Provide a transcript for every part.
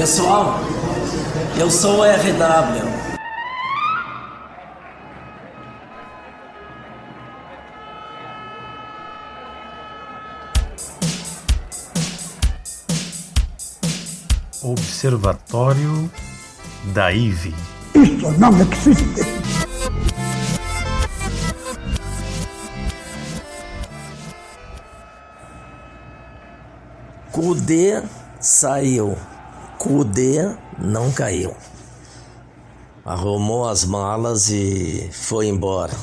Pessoal, eu sou o RW. Observatório da IVE. Isso não existe. Cudê saiu. Cudê não caiu. Arrumou as malas e foi embora.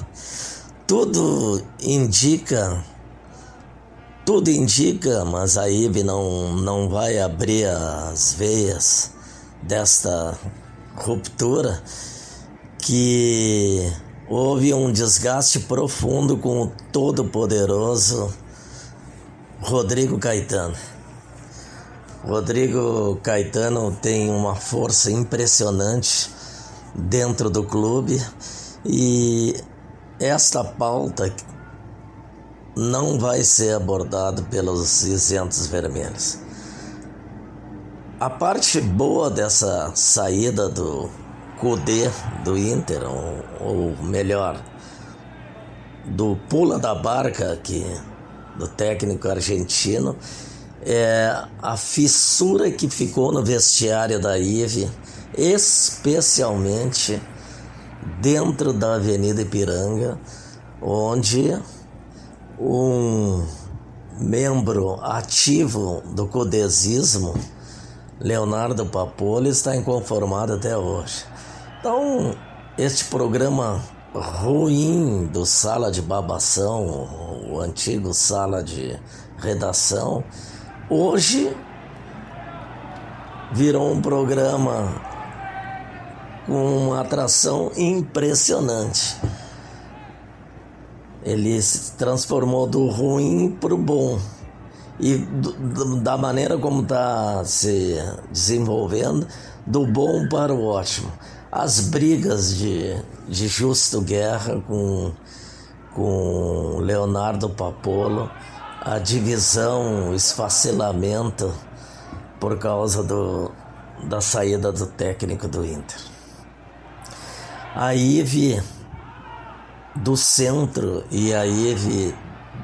Tudo indica, tudo indica, mas a IB não, não vai abrir as veias desta ruptura, que houve um desgaste profundo com o todo-poderoso Rodrigo Caetano. Rodrigo Caetano tem uma força impressionante dentro do clube e esta pauta não vai ser abordada pelos isentos vermelhos. A parte boa dessa saída do Cudê do Inter, ou, ou melhor, do pula da barca aqui do técnico argentino, é a fissura que ficou no vestiário da IVE, especialmente dentro da Avenida Ipiranga, onde um membro ativo do codesismo, Leonardo Papoli, está inconformado até hoje. Então, este programa ruim do Sala de Babação, o antigo Sala de Redação, Hoje virou um programa com uma atração impressionante. Ele se transformou do ruim para o bom. E do, da maneira como está se desenvolvendo, do bom para o ótimo. As brigas de, de Justo Guerra com, com Leonardo Papolo a divisão, o esfacelamento por causa do, da saída do técnico do Inter. A IVE do centro e a IVE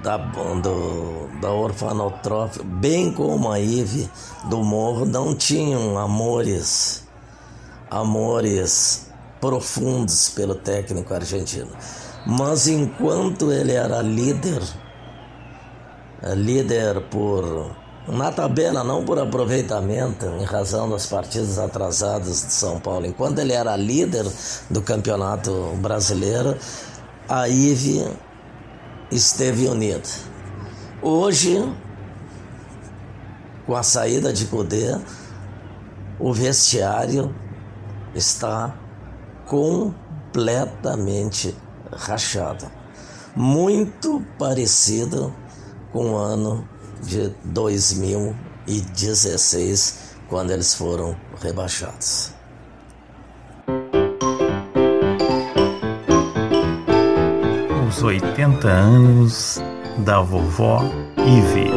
da, do, da orfanotrófica, bem como a IVE do morro, não tinham amores, amores profundos pelo técnico argentino. Mas enquanto ele era líder líder por na tabela, não por aproveitamento, em razão das partidas atrasadas de São Paulo. Enquanto ele era líder do campeonato brasileiro, a IVE esteve unida. Hoje, com a saída de Cudê, o vestiário está completamente rachado. Muito parecido com o ano de 2016, quando eles foram rebaixados. Os 80 anos da vovó Ive.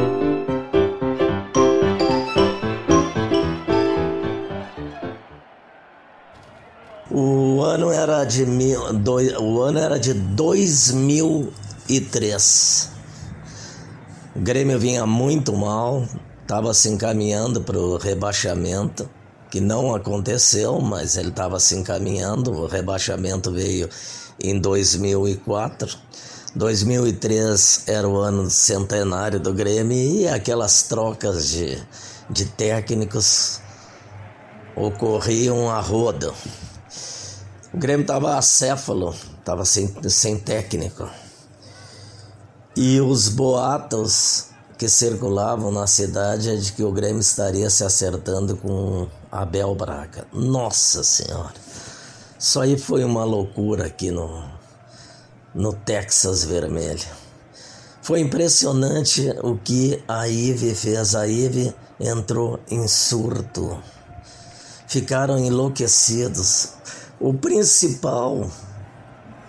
O ano era de mil, dois, o ano era de 2003. O Grêmio vinha muito mal, estava se encaminhando para o rebaixamento, que não aconteceu, mas ele estava se encaminhando. O rebaixamento veio em 2004. 2003 era o ano centenário do Grêmio e aquelas trocas de, de técnicos ocorriam a roda. O Grêmio estava acéfalo, estava sem, sem técnico. E os boatos que circulavam na cidade é de que o Grêmio estaria se acertando com Abel Braga. Nossa Senhora! Isso aí foi uma loucura aqui no, no Texas Vermelho. Foi impressionante o que a Ive fez. A Ive entrou em surto. Ficaram enlouquecidos. O principal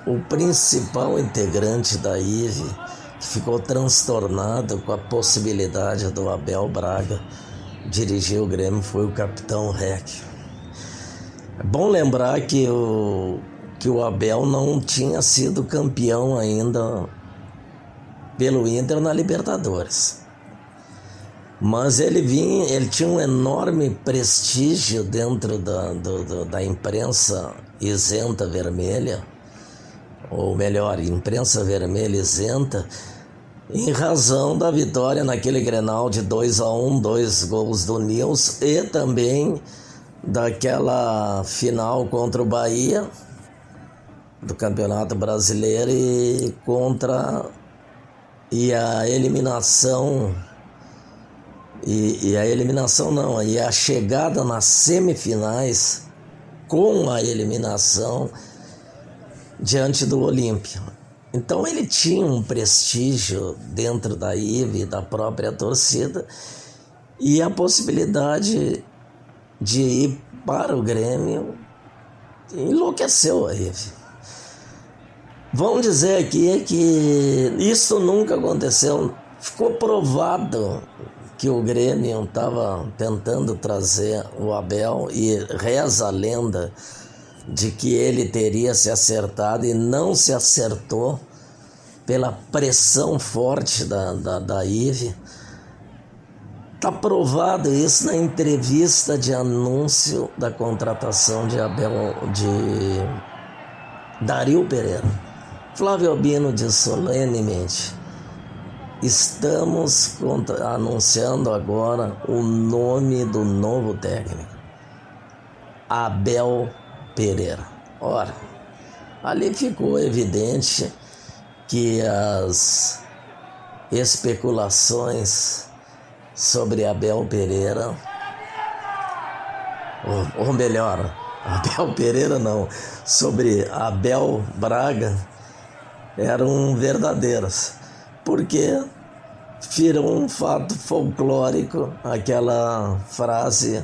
o principal integrante da IVE ficou transtornado com a possibilidade do Abel Braga dirigir o Grêmio foi o capitão Rec. É bom lembrar que o, que o Abel não tinha sido campeão ainda pelo Inter na Libertadores. Mas ele vinha, ele tinha um enorme prestígio dentro da, do, da imprensa isenta vermelha, ou melhor, imprensa vermelha isenta, em razão da vitória naquele Grenal de 2 a 1 um, dois gols do Nils e também daquela final contra o Bahia do Campeonato Brasileiro e contra e a eliminação e, e, a eliminação não, e a chegada nas semifinais com a eliminação diante do Olímpia. Então ele tinha um prestígio dentro da IVE, da própria torcida, e a possibilidade de ir para o Grêmio enlouqueceu a IVE. Vamos dizer aqui que isso nunca aconteceu. Ficou provado que o Grêmio estava tentando trazer o Abel e reza a lenda de que ele teria se acertado e não se acertou pela pressão forte da, da, da IVE. Está provado isso na entrevista de anúncio da contratação de Abel de Dario Pereira. Flávio Albino diz solenemente: estamos anunciando agora o nome do novo técnico, Abel Pereira. Ora, ali ficou evidente que as especulações sobre Abel Pereira, ou, ou melhor, Abel Pereira não, sobre Abel Braga eram verdadeiras, porque virou um fato folclórico aquela frase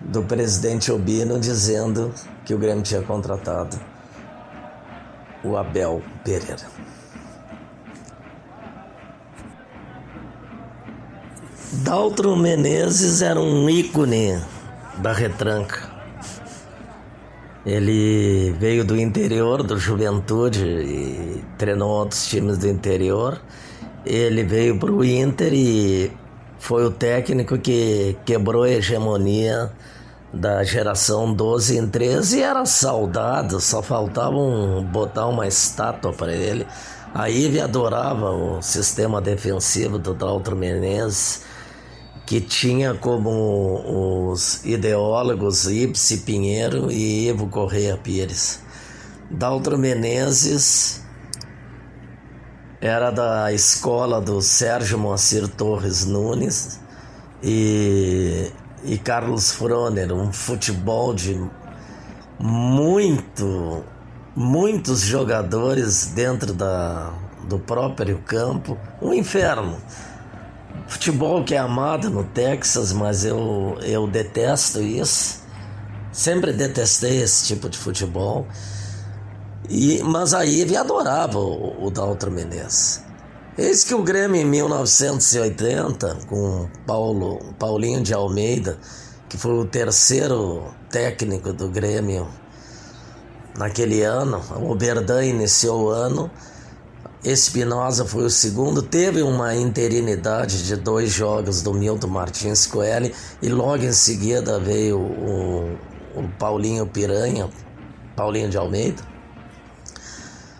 do presidente Obino dizendo que o Grêmio tinha contratado o Abel Pereira. Daltro Menezes era um ícone da retranca. Ele veio do interior, do Juventude, e treinou outros times do interior. Ele veio para o Inter e foi o técnico que quebrou a hegemonia da geração 12 em 13 e era saudado, só faltava um, botar uma estátua para ele. A Ive adorava o sistema defensivo do Daltro Menezes, que tinha como os ideólogos Ipsi Pinheiro e Ivo Correia Pires. Daltro Menezes era da escola do Sérgio Moacir Torres Nunes e e Carlos Froner, um futebol de muito, muitos jogadores dentro da, do próprio campo, um inferno. Futebol que é amado no Texas, mas eu, eu detesto isso. Sempre detestei esse tipo de futebol. E, mas a Ive adorava o, o Daltro Menezes. Eis que o Grêmio em 1980, com Paulo, Paulinho de Almeida, que foi o terceiro técnico do Grêmio naquele ano, o Oberdan iniciou o ano, Espinosa foi o segundo, teve uma interinidade de dois jogos do Milton Martins Coelho e logo em seguida veio o, o Paulinho Piranha, Paulinho de Almeida.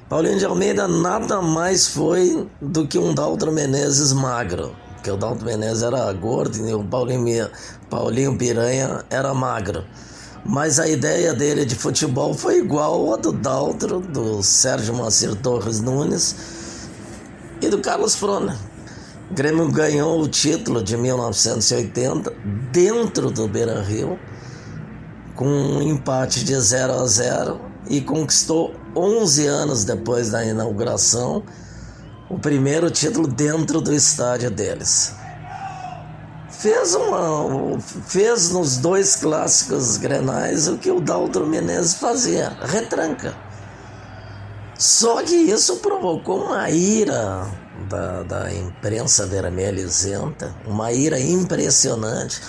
Paulinho de Almeida nada mais foi do que um Daltro Menezes magro, porque o Daltro Menezes era gordo e o Paulinho, Paulinho Piranha era magro. Mas a ideia dele de futebol foi igual a do Daltro, do Sérgio Macir Torres Nunes e do Carlos Frona. O Grêmio ganhou o título de 1980 dentro do Beira Rio, com um empate de 0 a 0 e conquistou 11 anos depois da inauguração, o primeiro título dentro do estádio deles. Fez, uma, fez nos dois clássicos grenais o que o Daltro Menezes fazia, retranca. Só que isso provocou uma ira da, da imprensa vermelha isenta, uma ira impressionante,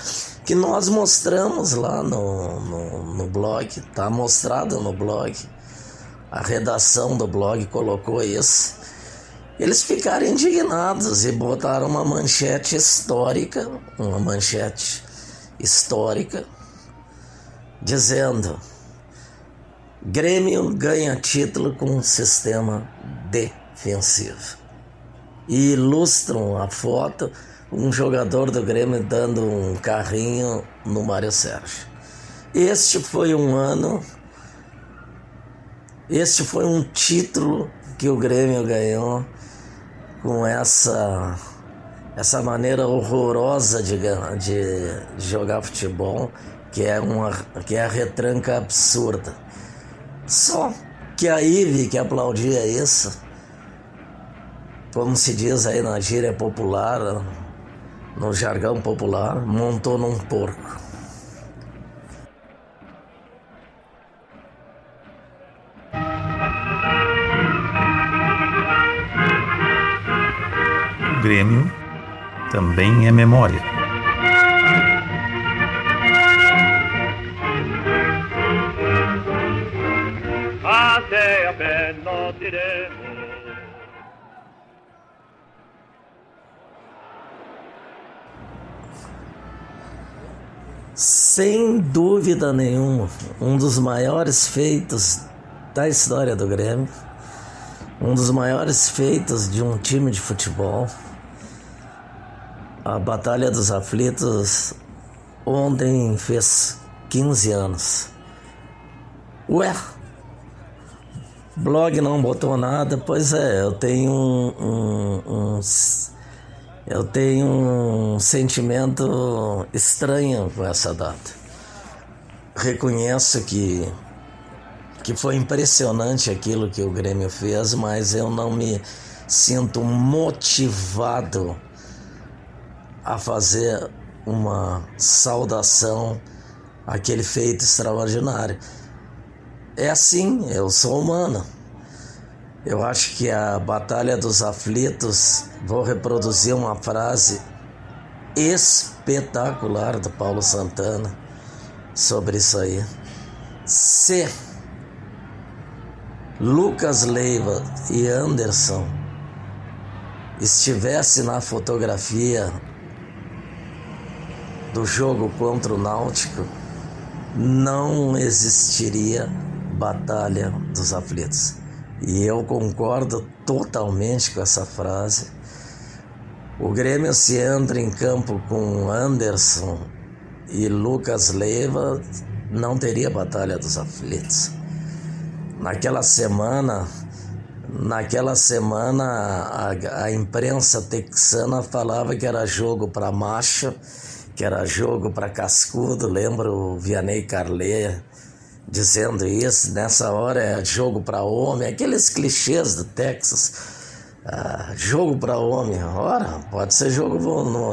que nós mostramos lá no, no, no blog, está mostrado no blog. A redação do blog colocou isso. Eles ficaram indignados e botaram uma manchete histórica, uma manchete histórica, dizendo: Grêmio ganha título com um sistema defensivo. E ilustram a foto um jogador do Grêmio dando um carrinho no Mário Sérgio. Este foi um ano, este foi um título que o Grêmio ganhou com essa essa maneira horrorosa de, de, jogar futebol, que é uma que é a retranca absurda. Só que a Ive que aplaudia isso, como se diz aí na gíria popular, no jargão popular, montou num porco. O Grêmio também é memória. Sem dúvida nenhuma, um dos maiores feitos da história do Grêmio, um dos maiores feitos de um time de futebol. A Batalha dos Aflitos ontem fez 15 anos. Ué, blog não botou nada, pois é, eu tenho um, um, um eu tenho um sentimento estranho com essa data. Reconheço que, que foi impressionante aquilo que o Grêmio fez, mas eu não me sinto motivado a fazer uma saudação àquele feito extraordinário. É assim, eu sou humano. Eu acho que a Batalha dos Aflitos, vou reproduzir uma frase espetacular do Paulo Santana sobre isso aí. Se Lucas Leiva e Anderson estivesse na fotografia do jogo contra o Náutico, não existiria Batalha dos Aflitos. E eu concordo totalmente com essa frase. O Grêmio se entra em campo com Anderson e Lucas Leiva, não teria Batalha dos Aflitos. Naquela semana, naquela semana a, a imprensa texana falava que era jogo para macho, que era jogo para cascudo. Lembro o Vianney Carleia dizendo isso. Nessa hora é jogo para homem, aqueles clichês do Texas. Ah, jogo para homem, ora, pode ser jogo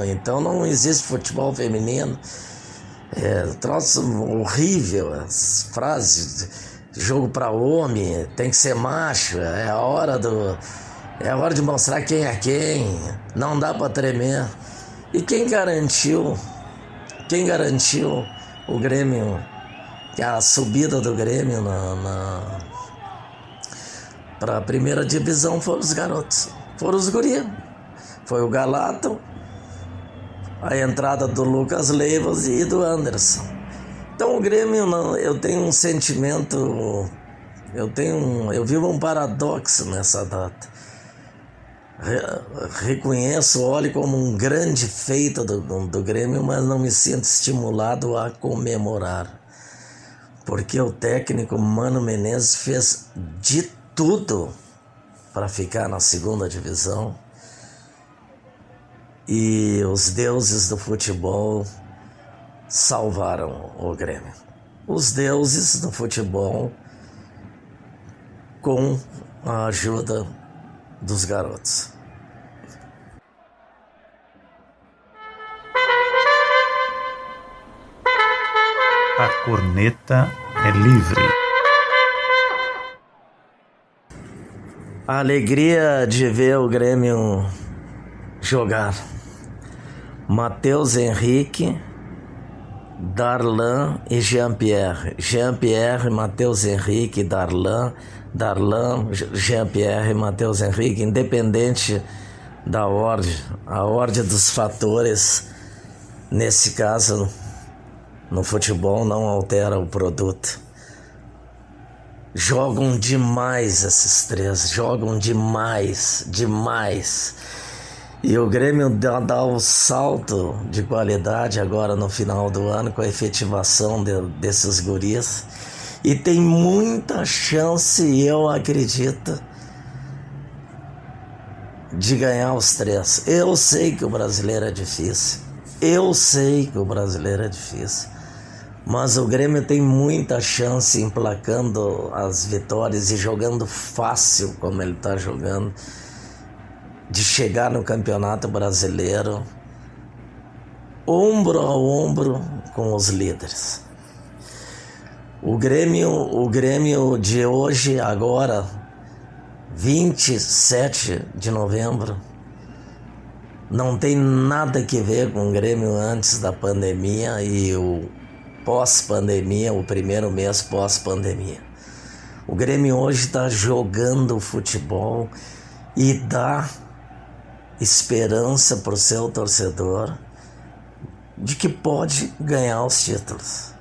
então não existe futebol feminino. É, troço horrível, as frases, jogo para homem, tem que ser macho, é a hora do é a hora de mostrar quem é quem, não dá para tremer. E quem garantiu? Quem garantiu o Grêmio a subida do Grêmio na, na para a primeira divisão foram os garotos, foram os guri. Foi o Galato, a entrada do Lucas Leivas e do Anderson. Então o Grêmio, eu tenho um sentimento, eu tenho, um, eu vivo um paradoxo nessa data. reconheço, olho como um grande feito do, do Grêmio, mas não me sinto estimulado a comemorar porque o técnico Mano Menezes fez de tudo para ficar na segunda divisão e os deuses do futebol salvaram o Grêmio. Os deuses do futebol com a ajuda dos garotos. Corneta é livre. A alegria de ver o Grêmio jogar. Matheus Henrique, Darlan e Jean-Pierre. Jean-Pierre, Matheus Henrique, Darlan, Darlan, Jean-Pierre, Matheus Henrique, independente da ordem, a ordem dos fatores, nesse caso, no futebol não altera o produto. Jogam demais esses três, jogam demais, demais. E o Grêmio dá, dá o salto de qualidade agora no final do ano com a efetivação de, desses guris. E tem muita chance, eu acredito, de ganhar os três. Eu sei que o brasileiro é difícil. Eu sei que o brasileiro é difícil. Mas o Grêmio tem muita chance emplacando as vitórias e jogando fácil como ele está jogando, de chegar no Campeonato Brasileiro ombro a ombro com os líderes. O Grêmio, o Grêmio de hoje, agora, 27 de novembro, não tem nada que ver com o Grêmio antes da pandemia e o pós-pandemia, o primeiro mês pós-pandemia. O Grêmio hoje está jogando futebol e dá esperança para o seu torcedor de que pode ganhar os títulos.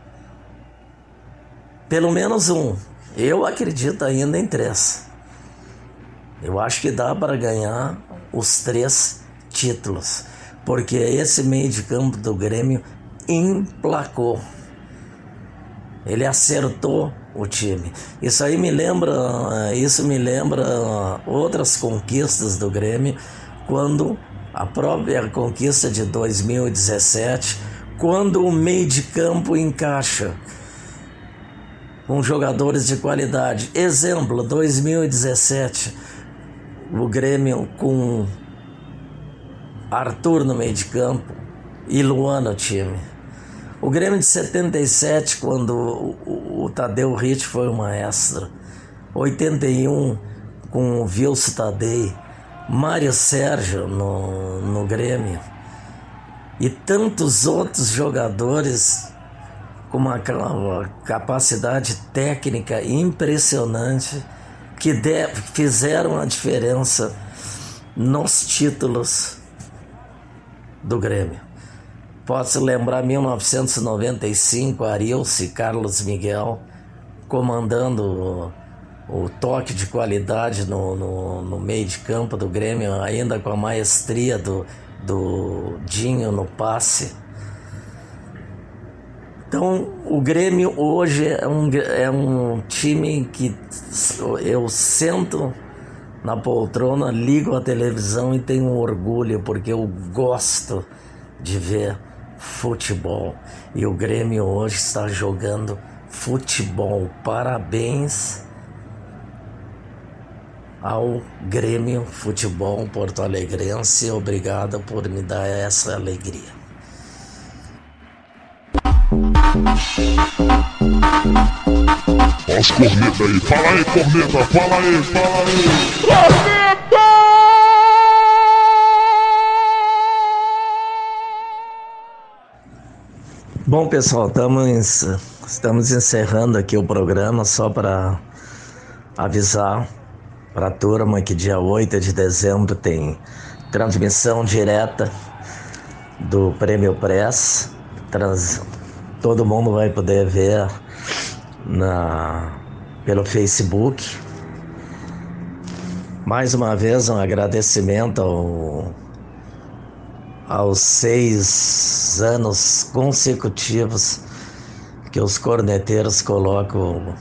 Pelo menos um. Eu acredito ainda em três. Eu acho que dá para ganhar os três títulos, porque esse meio de campo do Grêmio emplacou. Ele acertou o time. Isso aí me lembra, isso me lembra outras conquistas do Grêmio, quando a própria conquista de 2017, quando o meio de campo encaixa com jogadores de qualidade. Exemplo, 2017, o Grêmio com Arthur no meio de campo e Luan no time. O Grêmio de 77, quando o, o, Tadeu Ritt foi o maestro. 81, com o Vilso Tadei. Mário Sérgio no, no Grêmio. E tantos outros jogadores com uma, uma capacidade técnica impressionante que de, fizeram a diferença nos títulos do Grêmio. Posso lembrar 1995, Arilce Carlos Miguel comandando o, o toque de qualidade no, no, no, meio de campo do Grêmio, ainda com a maestria do, do Dinho no passe. Então, o Grêmio hoje é um, é um time que eu sento na poltrona, ligo a televisão e tenho orgulho, porque eu gosto de ver futebol. E o Grêmio hoje está jogando futebol. Parabéns ao Grêmio Futebol Porto Alegrense. Obrigado por me dar essa alegria. Os corneta aí, fala aí, corneta, fala aí, fala aí. Bom, pessoal, estamos, estamos encerrando aqui o programa só para avisar para a turma que dia 8 de dezembro tem transmissão direta do Prêmio Press. Trans, todo mundo vai poder ver na, pelo Facebook. Mais uma vez, um agradecimento ao aos seis anos consecutivos que os corneteiros colocam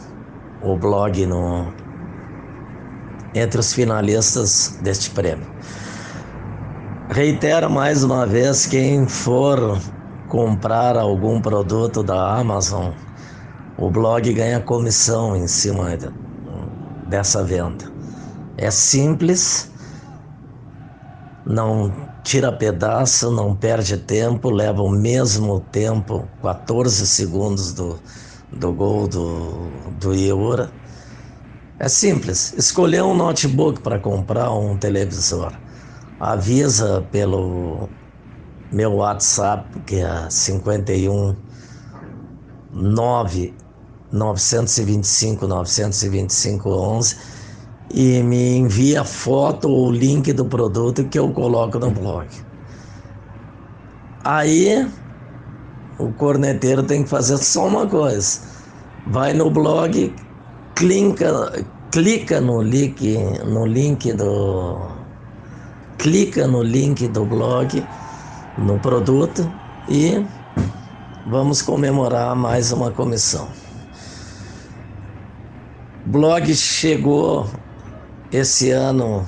o blog no, entre os finalistas deste prêmio. Reitero mais uma vez: quem for comprar algum produto da Amazon, o blog ganha comissão em cima dessa venda. É simples, não tira pedaço, não perde tempo, leva o mesmo tempo, 14 segundos do, do gol do, do Iura. É simples, escolher um notebook para comprar um televisor. Avisa pelo meu WhatsApp, que é 51 9 925 925 11 e me envia foto ou link do produto que eu coloco no blog. Aí o corneteiro tem que fazer só uma coisa: vai no blog, clica, clica no link, no link do clica no link do blog, no produto e vamos comemorar mais uma comissão. Blog chegou esse ano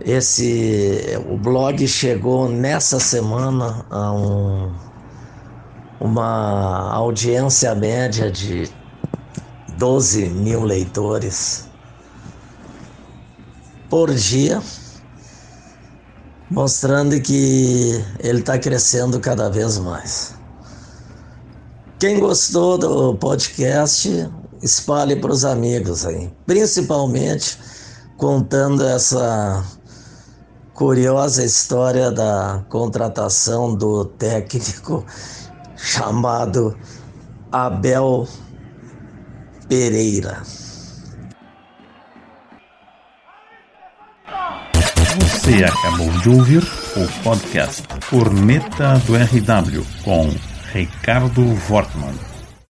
esse o blog chegou nessa semana a um, uma audiência média de 12 mil leitores por dia, mostrando que ele está crescendo cada vez mais. Quem gostou do podcast, espalhe para os amigos aí, principalmente contando essa curiosa história da contratação do técnico chamado Abel Pereira. Você acabou de ouvir o podcast Corneta do RW com Ricardo Wortmann.